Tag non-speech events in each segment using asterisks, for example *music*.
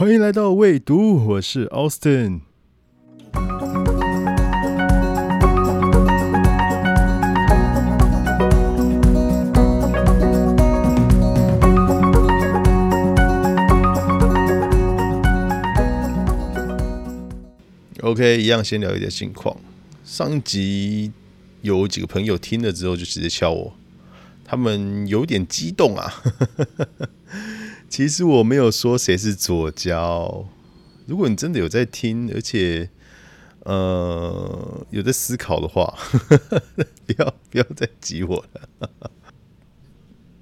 欢迎来到未读，我是 Austin。OK，一样先聊一点近况。上集有几个朋友听了之后就直接敲我，他们有点激动啊。其实我没有说谁是左交。如果你真的有在听，而且呃有在思考的话，*laughs* 不要不要再挤我了。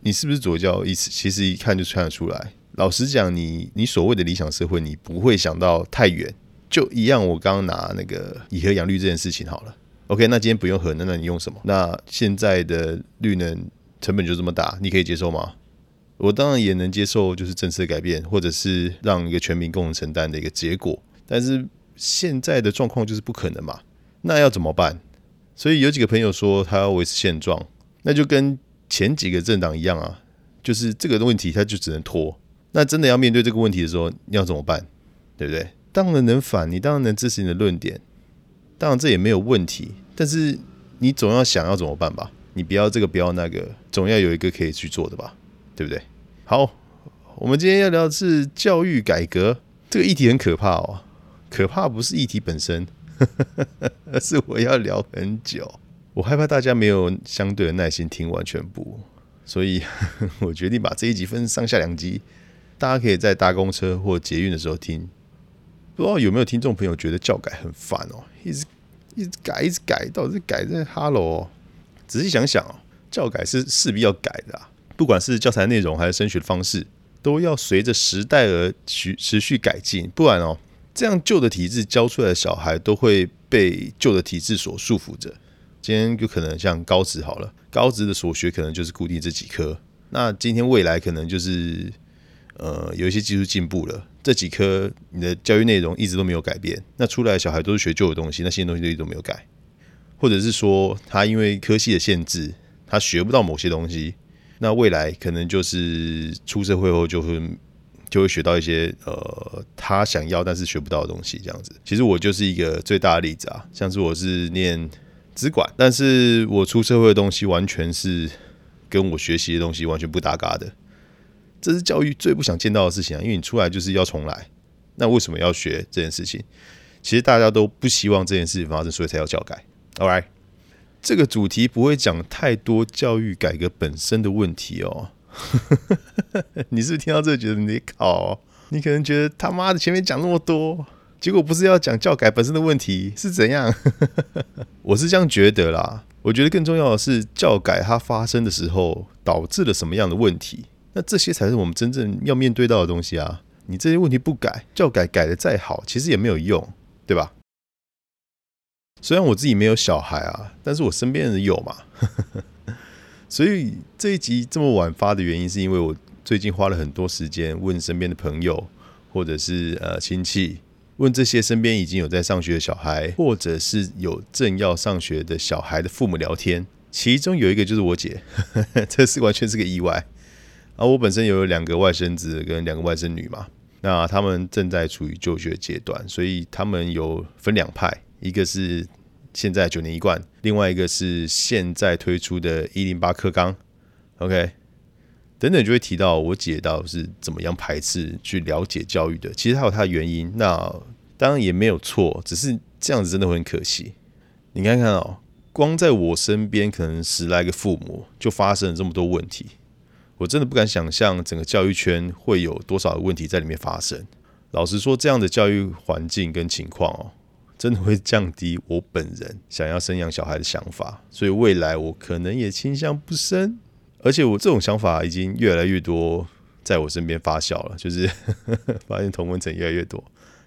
你是不是左交？意思其实一看就看得出来。老实讲，你你所谓的理想社会，你不会想到太远。就一样，我刚刚拿那个以核养绿这件事情好了。OK，那今天不用核能，那你用什么？那现在的绿能成本就这么大，你可以接受吗？我当然也能接受，就是政策改变，或者是让一个全民共同承担的一个结果。但是现在的状况就是不可能嘛，那要怎么办？所以有几个朋友说他要维持现状，那就跟前几个政党一样啊，就是这个问题他就只能拖。那真的要面对这个问题的时候，你要怎么办？对不对？当然能反，你当然能支持你的论点，当然这也没有问题。但是你总要想要怎么办吧？你不要这个，不要那个，总要有一个可以去做的吧？对不对？好，我们今天要聊的是教育改革这个议题，很可怕哦。可怕不是议题本身，而 *laughs* 是我要聊很久。我害怕大家没有相对的耐心听完全部，所以 *laughs* 我决定把这一集分上下两集，大家可以在搭公车或捷运的时候听。不知道有没有听众朋友觉得教改很烦哦，一直一直改，一直改，到底是改在 Hello？仔细想想哦，教改是势必要改的啊，不管是教材内容还是升学的方式，都要随着时代而持持续改进，不然哦，这样旧的体制教出来的小孩都会被旧的体制所束缚着。今天就可能像高职好了，高职的所学可能就是固定这几科，那今天未来可能就是呃有一些技术进步了。这几科你的教育内容一直都没有改变，那出来的小孩都是学旧的东西，那新的东西都一直都没有改，或者是说他因为科系的限制，他学不到某些东西，那未来可能就是出社会后就会就会学到一些呃他想要但是学不到的东西，这样子。其实我就是一个最大的例子啊，像是我是念资管，但是我出社会的东西完全是跟我学习的东西完全不搭嘎的。这是教育最不想见到的事情啊！因为你出来就是要重来，那为什么要学这件事情？其实大家都不希望这件事情发生，所以才要教改。All right，这个主题不会讲太多教育改革本身的问题哦。*laughs* 你是不是听到这觉得你考？你可能觉得他妈的前面讲那么多，结果不是要讲教改本身的问题是怎样？*laughs* 我是这样觉得啦。我觉得更重要的是教改它发生的时候导致了什么样的问题。那这些才是我们真正要面对到的东西啊！你这些问题不改，教改改的再好，其实也没有用，对吧？虽然我自己没有小孩啊，但是我身边人有嘛。*laughs* 所以这一集这么晚发的原因，是因为我最近花了很多时间问身边的朋友，或者是呃亲戚，问这些身边已经有在上学的小孩，或者是有正要上学的小孩的父母聊天，其中有一个就是我姐，*laughs* 这是完全是个意外。啊，我本身有两个外甥子跟两个外甥女嘛，那他们正在处于就学阶段，所以他们有分两派，一个是现在九年一贯，另外一个是现在推出的一零八课纲，OK，等等就会提到我姐到是怎么样排斥去了解教育的，其实还有它的原因，那当然也没有错，只是这样子真的很可惜。你看看哦，光在我身边可能十来个父母就发生了这么多问题。我真的不敢想象整个教育圈会有多少的问题在里面发生。老实说，这样的教育环境跟情况哦，真的会降低我本人想要生养小孩的想法。所以未来我可能也倾向不生。而且我这种想法已经越来越多在我身边发酵了，就是 *laughs* 发现同温层越来越多，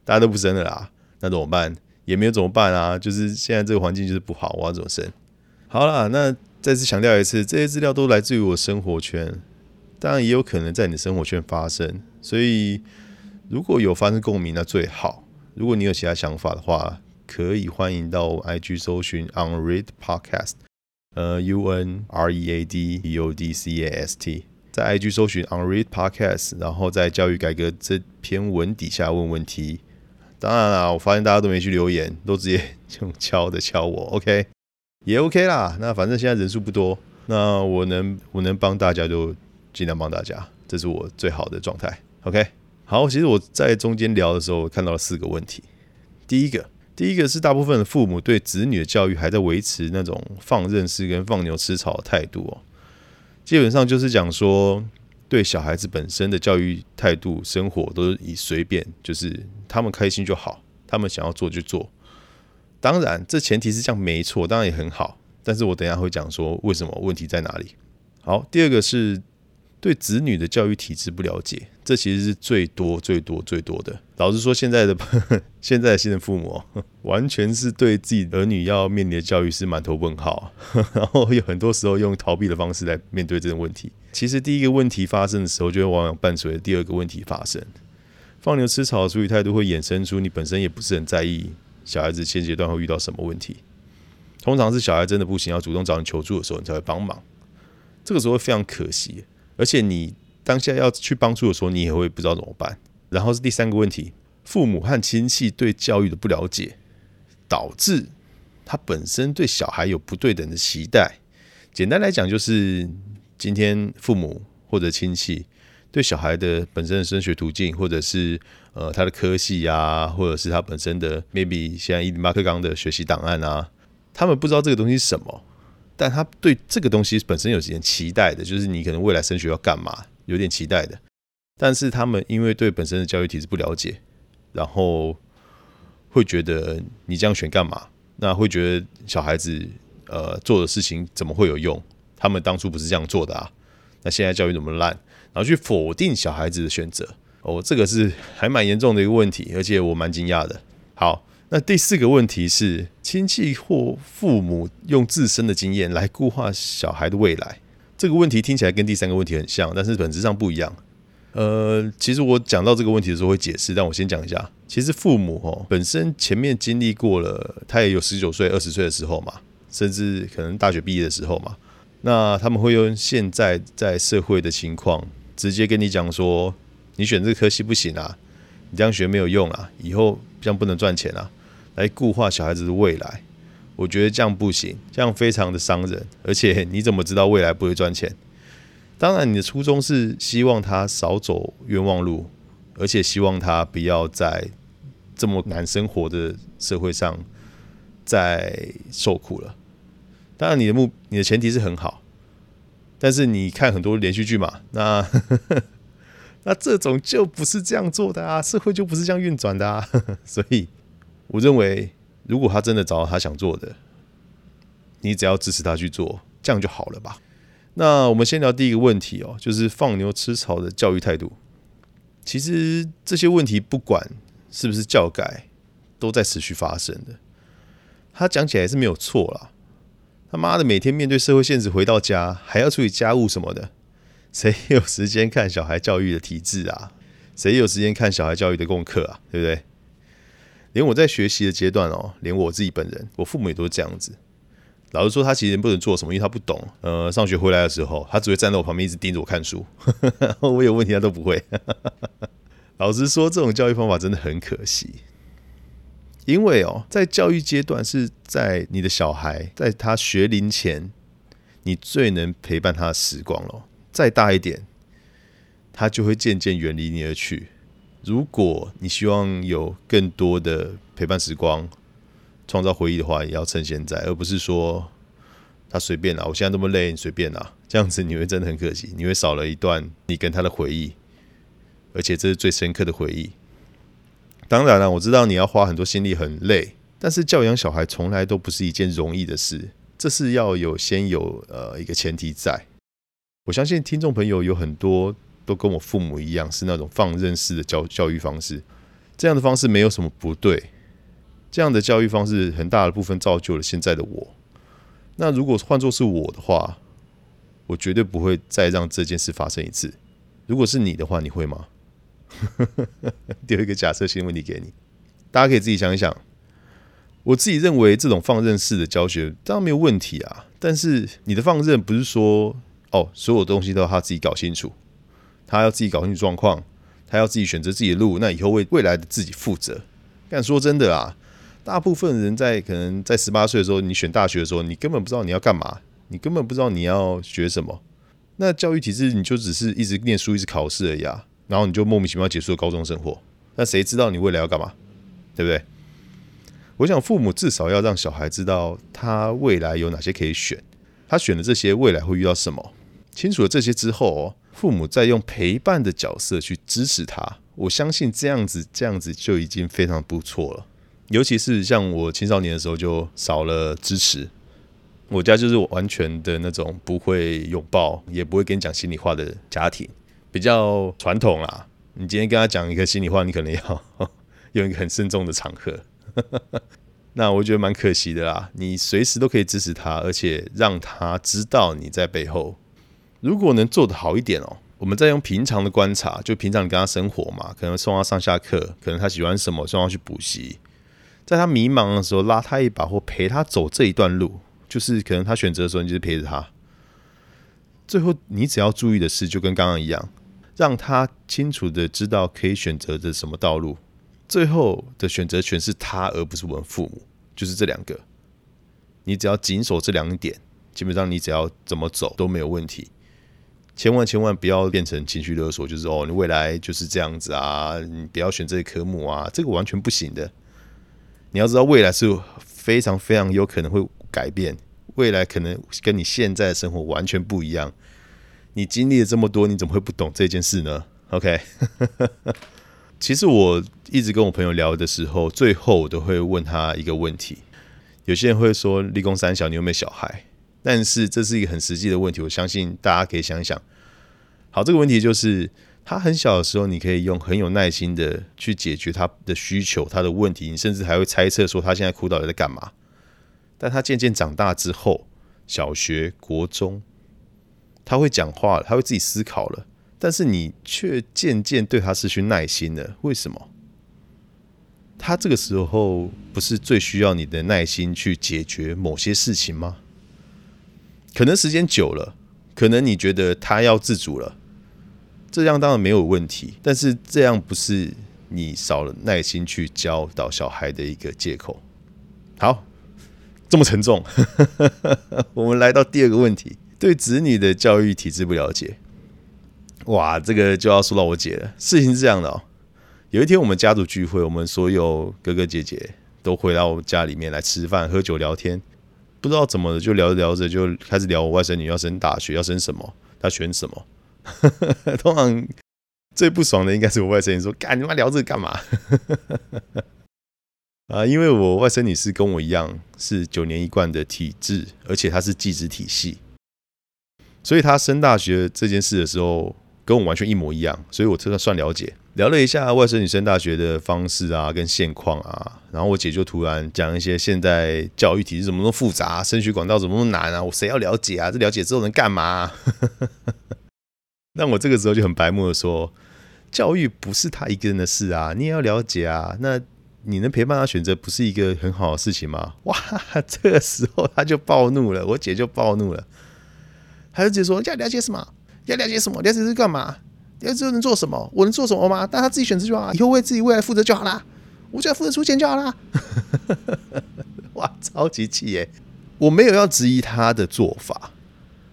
大家都不生了啦。那怎么办？也没有怎么办啊？就是现在这个环境就是不好，我要怎么生？好了，那再次强调一次，这些资料都来自于我生活圈。当然也有可能在你的生活圈发生，所以如果有发生共鸣，那最好。如果你有其他想法的话，可以欢迎到 IG 搜寻 Unread Podcast，呃，U N R E A D E O D C A S T，在 IG 搜寻 Unread Podcast，然后在教育改革这篇文底下问问题。当然啦，我发现大家都没去留言，都直接用敲的敲我，OK，也 OK 啦。那反正现在人数不多，那我能我能帮大家就尽量帮大家，这是我最好的状态，OK。好，其实我在中间聊的时候看到了四个问题。第一个，第一个是大部分的父母对子女的教育还在维持那种放任式跟放牛吃草的态度哦，基本上就是讲说。对小孩子本身的教育态度、生活都是以随便，就是他们开心就好，他们想要做就做。当然，这前提是这样没错，当然也很好。但是我等下会讲说为什么问题在哪里。好，第二个是。对子女的教育体制不了解，这其实是最多、最多、最多的。老实说，现在的 *laughs* 现在的新人父母，完全是对自己儿女要面临的教育是满头问号，*laughs* 然后有很多时候用逃避的方式来面对这种问题。其实第一个问题发生的时候，就会往往伴随着第二个问题发生。放牛吃草的处理态度会衍生出你本身也不是很在意小孩子现阶段会遇到什么问题。通常是小孩真的不行，要主动找你求助的时候，你才会帮忙。这个时候会非常可惜。而且你当下要去帮助的时候，你也会不知道怎么办。然后是第三个问题，父母和亲戚对教育的不了解，导致他本身对小孩有不对等的期待。简单来讲，就是今天父母或者亲戚对小孩的本身的升学途径，或者是呃他的科系啊，或者是他本身的 maybe 现在伊马克刚的学习档案啊，他们不知道这个东西是什么。但他对这个东西本身有点期待的，就是你可能未来升学要干嘛，有点期待的。但是他们因为对本身的教育体制不了解，然后会觉得你这样选干嘛？那会觉得小孩子呃做的事情怎么会有用？他们当初不是这样做的啊？那现在教育怎么烂？然后去否定小孩子的选择，哦，这个是还蛮严重的一个问题，而且我蛮惊讶的。好。那第四个问题是，亲戚或父母用自身的经验来固化小孩的未来。这个问题听起来跟第三个问题很像，但是本质上不一样。呃，其实我讲到这个问题的时候会解释，但我先讲一下。其实父母哦本身前面经历过了，他也有十九岁、二十岁的时候嘛，甚至可能大学毕业的时候嘛。那他们会用现在在社会的情况，直接跟你讲说，你选这个科系不行啊，你这样学没有用啊，以后这样不能赚钱啊。来固化小孩子的未来，我觉得这样不行，这样非常的伤人。而且你怎么知道未来不会赚钱？当然，你的初衷是希望他少走冤枉路，而且希望他不要在这么难生活的社会上再受苦了。当然，你的目你的前提是很好，但是你看很多连续剧嘛，那 *laughs* 那这种就不是这样做的啊，社会就不是这样运转的啊，所以。我认为，如果他真的找到他想做的，你只要支持他去做，这样就好了吧？那我们先聊第一个问题哦，就是放牛吃草的教育态度。其实这些问题不管是不是教改，都在持续发生的。他讲起来是没有错啦。他妈的，每天面对社会现实，回到家还要处理家务什么的，谁有时间看小孩教育的体制啊？谁有时间看小孩教育的功课啊？对不对？连我在学习的阶段哦，连我自己本人，我父母也都是这样子。老实说，他其实不能做什么，因为他不懂。呃，上学回来的时候，他只会站在我旁边，一直盯着我看书。*laughs* 我有问题，他都不会。*laughs* 老实说，这种教育方法真的很可惜。因为哦，在教育阶段是在你的小孩在他学龄前，你最能陪伴他的时光了。再大一点，他就会渐渐远离你而去。如果你希望有更多的陪伴时光、创造回忆的话，也要趁现在，而不是说他随便啦。我现在这么累，你随便啦。这样子你会真的很可惜，你会少了一段你跟他的回忆，而且这是最深刻的回忆。当然了，我知道你要花很多心力，很累，但是教养小孩从来都不是一件容易的事，这是要有先有呃一个前提在。我相信听众朋友有很多。都跟我父母一样，是那种放任式的教教育方式。这样的方式没有什么不对，这样的教育方式很大的部分造就了现在的我。那如果换作是我的话，我绝对不会再让这件事发生一次。如果是你的话，你会吗？*laughs* 丢一个假设性问题给你，大家可以自己想一想。我自己认为这种放任式的教学当然没有问题啊，但是你的放任不是说。哦，所有东西都要他自己搞清楚，他要自己搞清楚状况，他要自己选择自己的路，那以后为未来的自己负责。但说真的啊，大部分人在可能在十八岁的时候，你选大学的时候，你根本不知道你要干嘛，你根本不知道你要学什么。那教育体制你就只是一直念书，一直考试而已啊，然后你就莫名其妙结束了高中生活。那谁知道你未来要干嘛？对不对？我想父母至少要让小孩知道他未来有哪些可以选，他选的这些未来会遇到什么。清楚了这些之后哦，父母在用陪伴的角色去支持他。我相信这样子，这样子就已经非常不错了。尤其是像我青少年的时候，就少了支持。我家就是完全的那种不会拥抱，也不会跟你讲心里话的家庭，比较传统啦。你今天跟他讲一个心里话，你可能要 *laughs* 用一个很慎重的场合。*laughs* 那我觉得蛮可惜的啦。你随时都可以支持他，而且让他知道你在背后。如果能做得好一点哦。我们再用平常的观察，就平常你跟他生活嘛，可能送他上下课，可能他喜欢什么，送他去补习，在他迷茫的时候拉他一把，或陪他走这一段路，就是可能他选择的时候，你就是陪着他。最后你只要注意的是，就跟刚刚一样，让他清楚的知道可以选择的什么道路，最后的选择权是他，而不是我们父母，就是这两个。你只要谨守这两点，基本上你只要怎么走都没有问题。千万千万不要变成情绪勒索，就是哦，你未来就是这样子啊，你不要选这些科目啊，这个完全不行的。你要知道，未来是非常非常有可能会改变，未来可能跟你现在的生活完全不一样。你经历了这么多，你怎么会不懂这件事呢？OK，*laughs* 其实我一直跟我朋友聊的时候，最后我都会问他一个问题。有些人会说，立功三小，你有没有小孩？但是这是一个很实际的问题，我相信大家可以想一想。好，这个问题就是他很小的时候，你可以用很有耐心的去解决他的需求、他的问题，你甚至还会猜测说他现在哭到底在干嘛。但他渐渐长大之后，小学、国中，他会讲话了，他会自己思考了，但是你却渐渐对他失去耐心了。为什么？他这个时候不是最需要你的耐心去解决某些事情吗？可能时间久了，可能你觉得他要自主了，这样当然没有问题。但是这样不是你少了耐心去教导小孩的一个借口。好，这么沉重，*laughs* 我们来到第二个问题：对子女的教育体制不了解。哇，这个就要说到我姐了。事情是这样的哦，有一天我们家族聚会，我们所有哥哥姐姐都回到家里面来吃饭、喝酒、聊天。不知道怎么的，就聊着聊着就开始聊我外甥女要升大学，要升什么，她选什么。*laughs* 通常最不爽的应该是我外甥女说：“干你妈聊这个干嘛？” *laughs* 啊，因为我外甥女是跟我一样是九年一贯的体制，而且她是寄职体系，所以她升大学这件事的时候跟我完全一模一样，所以我这个算了解。聊了一下外甥女生大学的方式啊，跟现况啊，然后我姐就突然讲一些现在教育体制怎么那么复杂，升学管道怎么那么难啊？我谁要了解啊？这了解之后能干嘛？*laughs* 那我这个时候就很白目的说，教育不是他一个人的事啊，你也要了解啊。那你能陪伴他选择，不是一个很好的事情吗？*laughs* 哇，这个时候他就暴怒了，我姐就暴怒了，他就直接说要了解什么？要了解什么？了解是干嘛？要知道能做什么，我能做什么吗？但他自己选择就好，以后为自己未来负责就好啦。我只要负责出钱就好啦。*laughs* 哇，超级气耶！我没有要质疑他的做法，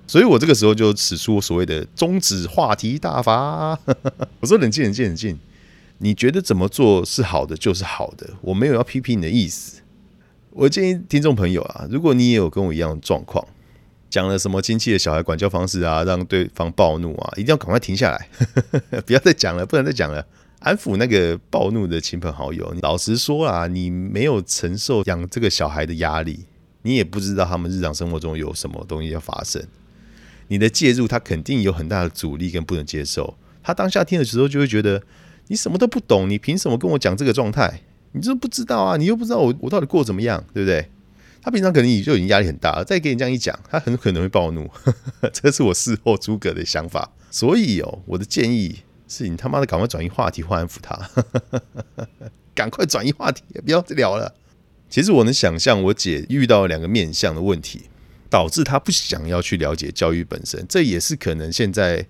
所以我这个时候就使出所谓的终止话题大法。*laughs* 我说冷静，冷静，冷静。你觉得怎么做是好的就是好的，我没有要批评你的意思。我建议听众朋友啊，如果你也有跟我一样的状况。讲了什么亲戚的小孩管教方式啊，让对方暴怒啊，一定要赶快停下来，*laughs* 不要再讲了，不能再讲了，安抚那个暴怒的亲朋好友。老实说啊，你没有承受养这个小孩的压力，你也不知道他们日常生活中有什么东西要发生。你的介入，他肯定有很大的阻力跟不能接受。他当下听的时候就会觉得你什么都不懂，你凭什么跟我讲这个状态？你就不知道啊，你又不知道我我到底过怎么样，对不对？他平常可能也就已经压力很大了，再给你这样一讲，他很可能会暴怒。*laughs* 这是我事后诸葛的想法。所以哦，我的建议是你他妈的赶快转移话题，或安抚他，*laughs* 赶快转移话题，不要再聊了。其实我能想象我姐遇到两个面向的问题。导致她不想要去了解教育本身。这也是可能现在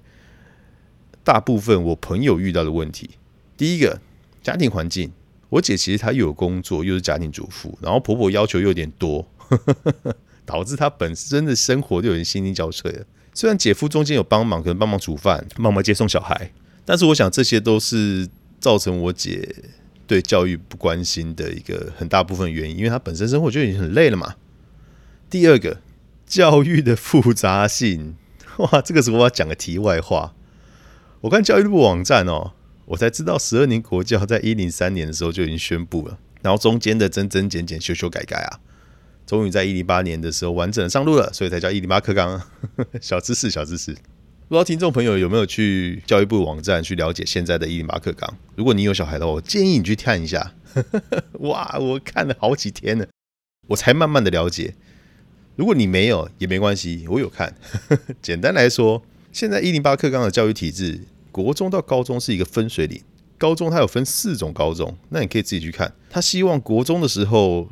大部分我朋友遇到的问题。第一个，家庭环境，我姐其实她又有工作，又是家庭主妇，然后婆婆要求又有点多，*laughs* 导致她本身的生活就有点心力交瘁了。虽然姐夫中间有帮忙，可能帮忙煮饭、帮忙接送小孩，但是我想这些都是造成我姐对教育不关心的一个很大部分原因，因为她本身生活就已经很累了嘛。第二个，教育的复杂性，哇，这个时候我要讲个题外话。我看教育部网站哦，我才知道十二年国教在一零三年的时候就已经宣布了，然后中间的增增减减、修修改改啊。终于在一零八年的时候完整上路了，所以才叫一零八课纲。*laughs* 小知识，小知识。不知道听众朋友有没有去教育部网站去了解现在的一零八课纲？如果你有小孩的话，我建议你去看一下。*laughs* 哇，我看了好几天了，我才慢慢的了解。如果你没有也没关系，我有看。*laughs* 简单来说，现在一零八课纲的教育体制，国中到高中是一个分水岭。高中它有分四种高中，那你可以自己去看。他希望国中的时候。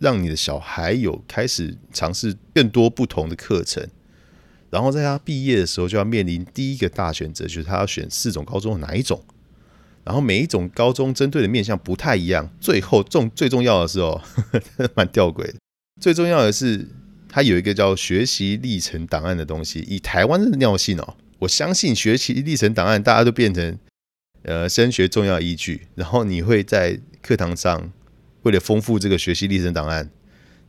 让你的小孩有开始尝试更多不同的课程，然后在他毕业的时候就要面临第一个大选择，就是他要选四种高中哪一种。然后每一种高中针对的面向不太一样。最后重最重要的是哦，*laughs* 蛮吊诡的。最重要的是，它有一个叫学习历程档案的东西。以台湾的尿性哦，我相信学习历程档案大家都变成呃升学重要依据。然后你会在课堂上。为了丰富这个学习历程档案，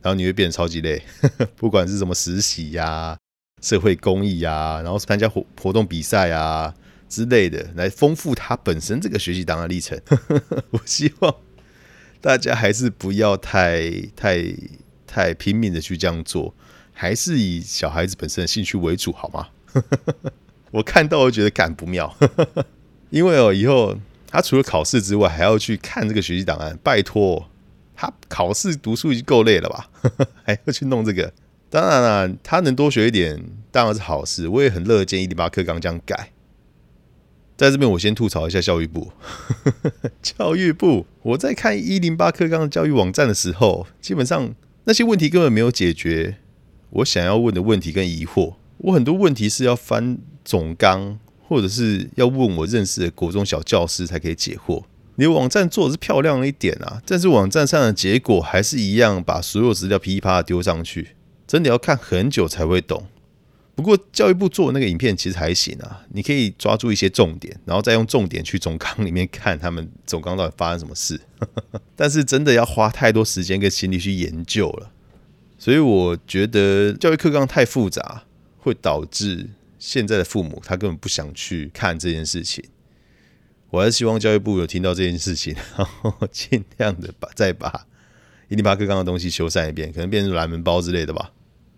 然后你会变得超级累，呵 *laughs* 呵不管是什么实习呀、社会公益呀，然后参加活活动比赛啊之类的，来丰富它本身这个学习档案历程呵呵。*laughs* 我希望大家还是不要太太太拼命的去这样做，还是以小孩子本身的兴趣为主，好吗？我看到我觉得干不妙，*laughs* 因为哦，以后他除了考试之外，还要去看这个学习档案，拜托。他考试读书已经够累了吧，*laughs* 还要去弄这个？当然了，他能多学一点当然是好事。我也很乐见一零八课纲这样改。在这边，我先吐槽一下教育部。*laughs* 教育部，我在看一零八课纲的教育网站的时候，基本上那些问题根本没有解决我想要问的问题跟疑惑。我很多问题是要翻总纲，或者是要问我认识的国中小教师才可以解惑。你网站做的是漂亮了一点啊，但是网站上的结果还是一样，把所有资料噼里啪啦丢上去，真的要看很久才会懂。不过教育部做的那个影片其实还行啊，你可以抓住一些重点，然后再用重点去总纲里面看他们总纲到底发生什么事。*laughs* 但是真的要花太多时间跟心力去研究了，所以我觉得教育课纲太复杂，会导致现在的父母他根本不想去看这件事情。我还是希望教育部有听到这件事情，然后尽量的把再把一零八课纲的东西修缮一遍，可能变成蓝门包之类的吧。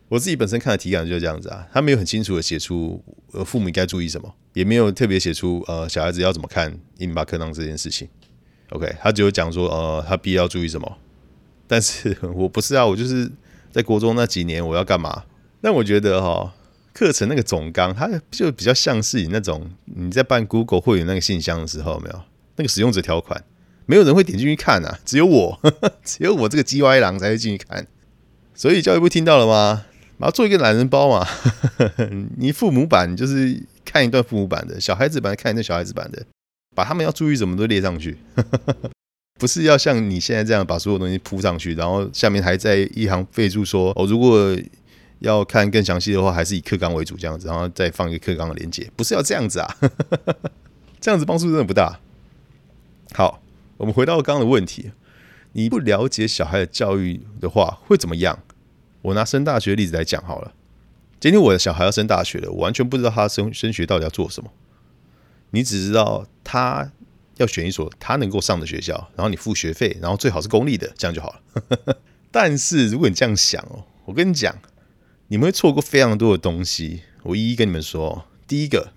我自己本身看的体感就是这样子啊，他没有很清楚的写出呃父母应该注意什么，也没有特别写出呃小孩子要怎么看一零八课纲这件事情。OK，他只有讲说呃他必要注意什么，但是我不是啊，我就是在国中那几年我要干嘛？但我觉得哈。课程那个总纲，它就比较像是你那种你在办 Google 会员那个信箱的时候，没有那个使用者条款，没有人会点进去看啊，只有我，*laughs* 只有我这个 G Y 狼才会进去看。所以教育部听到了吗？然后做一个懒人包嘛，*laughs* 你父母版就是看一段父母版的，小孩子版看一段小孩子版的，把他们要注意什么都列上去，*laughs* 不是要像你现在这样把所有东西铺上去，然后下面还在一行备注说哦，如果。要看更详细的话，还是以课纲为主这样子，然后再放一个课纲的连接，不是要这样子啊？*laughs* 这样子帮助真的不大。好，我们回到刚刚的问题，你不了解小孩的教育的话会怎么样？我拿升大学的例子来讲好了。今天我的小孩要升大学了，我完全不知道他升升学到底要做什么。你只知道他要选一所他能够上的学校，然后你付学费，然后最好是公立的，这样就好了。*laughs* 但是如果你这样想哦，我跟你讲。你们会错过非常多的东西，我一一跟你们说。第一个，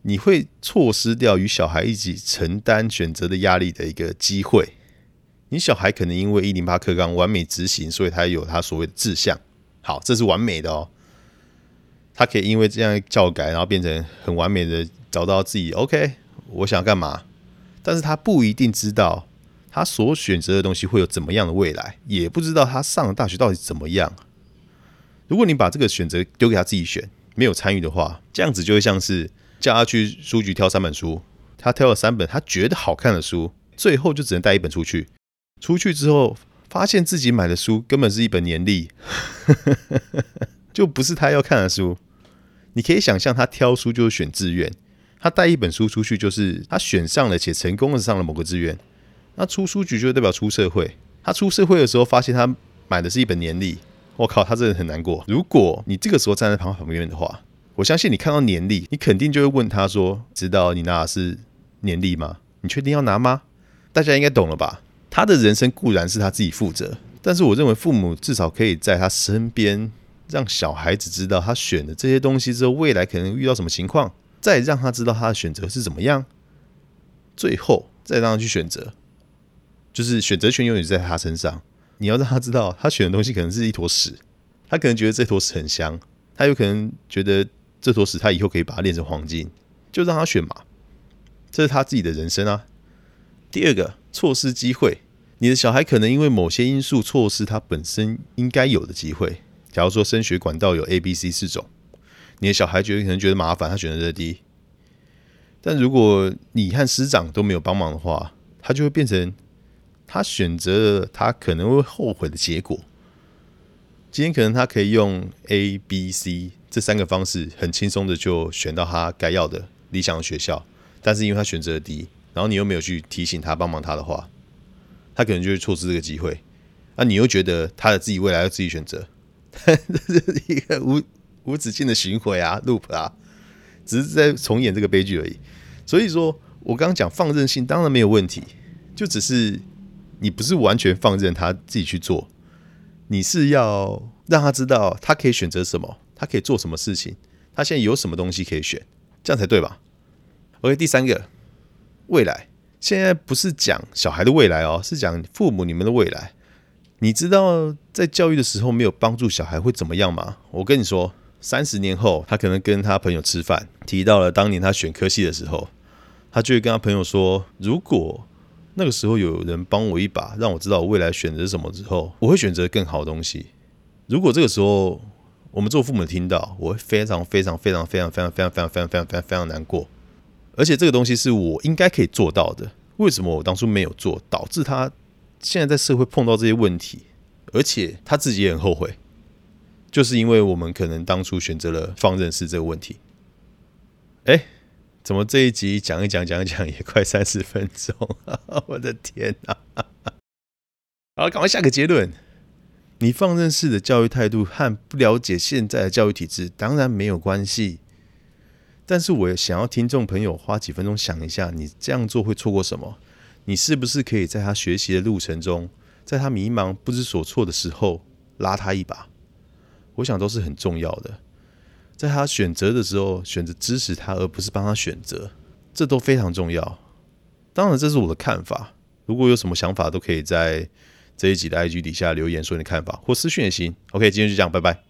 你会错失掉与小孩一起承担选择的压力的一个机会。你小孩可能因为一零八课纲完美执行，所以他有他所谓的志向。好，这是完美的哦。他可以因为这样教改，然后变成很完美的找到自己。OK，我想要干嘛？但是他不一定知道他所选择的东西会有怎么样的未来，也不知道他上了大学到底怎么样。如果你把这个选择丢给他自己选，没有参与的话，这样子就会像是叫他去书局挑三本书，他挑了三本他觉得好看的书，最后就只能带一本出去。出去之后，发现自己买的书根本是一本年历，*laughs* 就不是他要看的书。你可以想象，他挑书就是选志愿，他带一本书出去就是他选上了且成功的上了某个志愿。那出书局就代表出社会，他出社会的时候发现他买的是一本年历，我靠，他真的很难过。如果你这个时候站在旁旁边的话，我相信你看到年历，你肯定就会问他说：“知道你拿的是年历吗？你确定要拿吗？”大家应该懂了吧？他的人生固然是他自己负责，但是我认为父母至少可以在他身边，让小孩子知道他选的这些东西之后，未来可能遇到什么情况，再让他知道他的选择是怎么样，最后再让他去选择，就是选择权永远在他身上。你要让他知道，他选的东西可能是一坨屎，他可能觉得这坨屎很香，他有可能觉得这坨屎他以后可以把它炼成黄金，就让他选嘛，这是他自己的人生啊。第二个。错失机会，你的小孩可能因为某些因素错失他本身应该有的机会。假如说升学管道有 A、B、C 四种，你的小孩觉得可能觉得麻烦，他选择这 D。但如果你和师长都没有帮忙的话，他就会变成他选择了他可能会后悔的结果。今天可能他可以用 A、B、C 这三个方式很轻松的就选到他该要的理想的学校，但是因为他选择了 D。然后你又没有去提醒他帮忙他的话，他可能就会错失这个机会。那你又觉得他的自己未来要自己选择，*laughs* 这是一个无无止境的循环啊，loop 啊，只是在重演这个悲剧而已。所以说我刚刚讲放任性当然没有问题，就只是你不是完全放任他自己去做，你是要让他知道他可以选择什么，他可以做什么事情，他现在有什么东西可以选，这样才对吧？OK，第三个。未来现在不是讲小孩的未来哦，是讲父母你们的未来。你知道在教育的时候没有帮助小孩会怎么样吗？我跟你说，三十年后他可能跟他朋友吃饭，提到了当年他选科系的时候，他就会跟他朋友说：如果那个时候有人帮我一把，让我知道未来选择什么之后，我会选择更好的东西。如果这个时候我们做父母听到，我会非常非常非常非常非常非常非常非常非常非常非常难过。而且这个东西是我应该可以做到的，为什么我当初没有做，导致他现在在社会碰到这些问题，而且他自己也很后悔，就是因为我们可能当初选择了放任式这个问题。哎，怎么这一集讲一讲讲一讲也快三十分钟？*laughs* 我的天哪！*laughs* 好，赶快下个结论：你放任式的教育态度和不了解现在的教育体制，当然没有关系。但是我想要听众朋友花几分钟想一下，你这样做会错过什么？你是不是可以在他学习的路程中，在他迷茫不知所措的时候拉他一把？我想都是很重要的。在他选择的时候，选择支持他，而不是帮他选择，这都非常重要。当然，这是我的看法。如果有什么想法，都可以在这一集的 IG 底下留言说你的看法，或私讯也行。OK，今天就这样，拜拜。